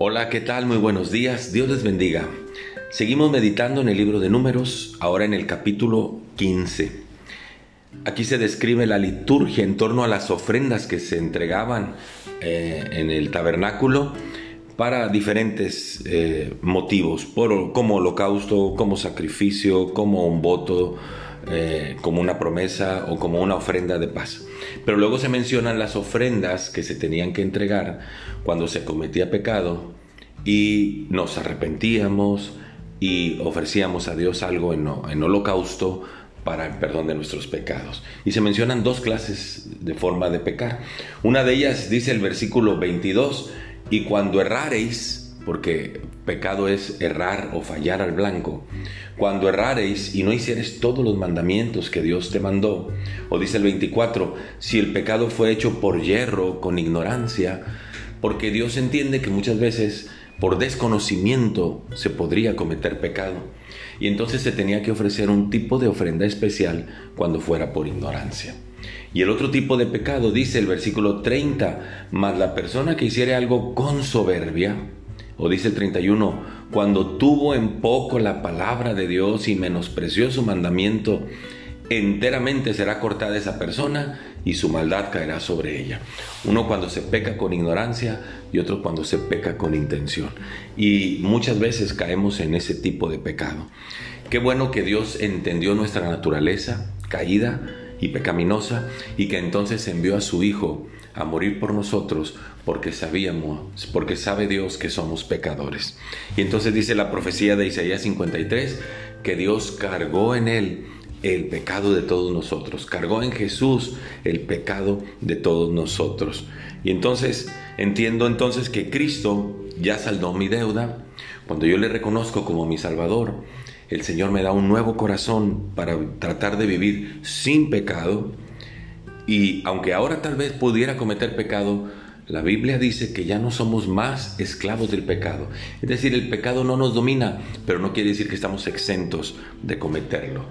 Hola, ¿qué tal? Muy buenos días. Dios les bendiga. Seguimos meditando en el libro de números, ahora en el capítulo 15. Aquí se describe la liturgia en torno a las ofrendas que se entregaban eh, en el tabernáculo para diferentes eh, motivos, como holocausto, como sacrificio, como un voto, eh, como una promesa o como una ofrenda de paz. Pero luego se mencionan las ofrendas que se tenían que entregar cuando se cometía pecado y nos arrepentíamos y ofrecíamos a Dios algo en, en holocausto para el perdón de nuestros pecados. Y se mencionan dos clases de forma de pecar. Una de ellas dice el versículo 22, y cuando errareis, porque pecado es errar o fallar al blanco, cuando errareis y no hicieres todos los mandamientos que Dios te mandó, o dice el 24, si el pecado fue hecho por hierro, con ignorancia, porque Dios entiende que muchas veces por desconocimiento se podría cometer pecado. Y entonces se tenía que ofrecer un tipo de ofrenda especial cuando fuera por ignorancia. Y el otro tipo de pecado, dice el versículo 30, mas la persona que hiciere algo con soberbia, o dice el 31, cuando tuvo en poco la palabra de Dios y menospreció su mandamiento, enteramente será cortada esa persona y su maldad caerá sobre ella. Uno cuando se peca con ignorancia y otro cuando se peca con intención. Y muchas veces caemos en ese tipo de pecado. Qué bueno que Dios entendió nuestra naturaleza caída y pecaminosa y que entonces envió a su Hijo a morir por nosotros porque sabíamos, porque sabe Dios que somos pecadores. Y entonces dice la profecía de Isaías 53 que Dios cargó en él el pecado de todos nosotros, cargó en Jesús el pecado de todos nosotros. Y entonces entiendo entonces que Cristo ya saldó mi deuda, cuando yo le reconozco como mi Salvador, el Señor me da un nuevo corazón para tratar de vivir sin pecado. Y aunque ahora tal vez pudiera cometer pecado, la Biblia dice que ya no somos más esclavos del pecado. Es decir, el pecado no nos domina, pero no quiere decir que estamos exentos de cometerlo.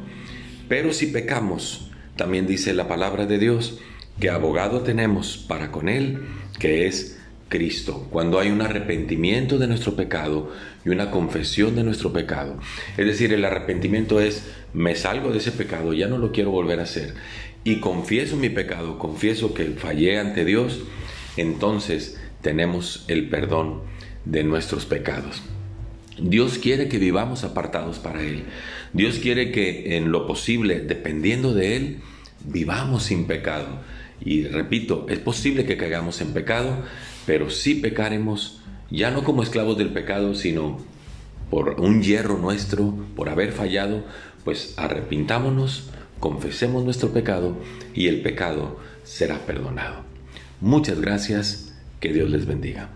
Pero si pecamos, también dice la palabra de Dios que abogado tenemos para con Él, que es Cristo. Cuando hay un arrepentimiento de nuestro pecado y una confesión de nuestro pecado. Es decir, el arrepentimiento es, me salgo de ese pecado, ya no lo quiero volver a hacer. Y confieso mi pecado, confieso que fallé ante Dios, entonces tenemos el perdón de nuestros pecados. Dios quiere que vivamos apartados para Él. Dios quiere que en lo posible, dependiendo de Él, vivamos sin pecado. Y repito, es posible que caigamos en pecado, pero si pecaremos, ya no como esclavos del pecado, sino por un hierro nuestro, por haber fallado, pues arrepintámonos, confesemos nuestro pecado y el pecado será perdonado. Muchas gracias, que Dios les bendiga.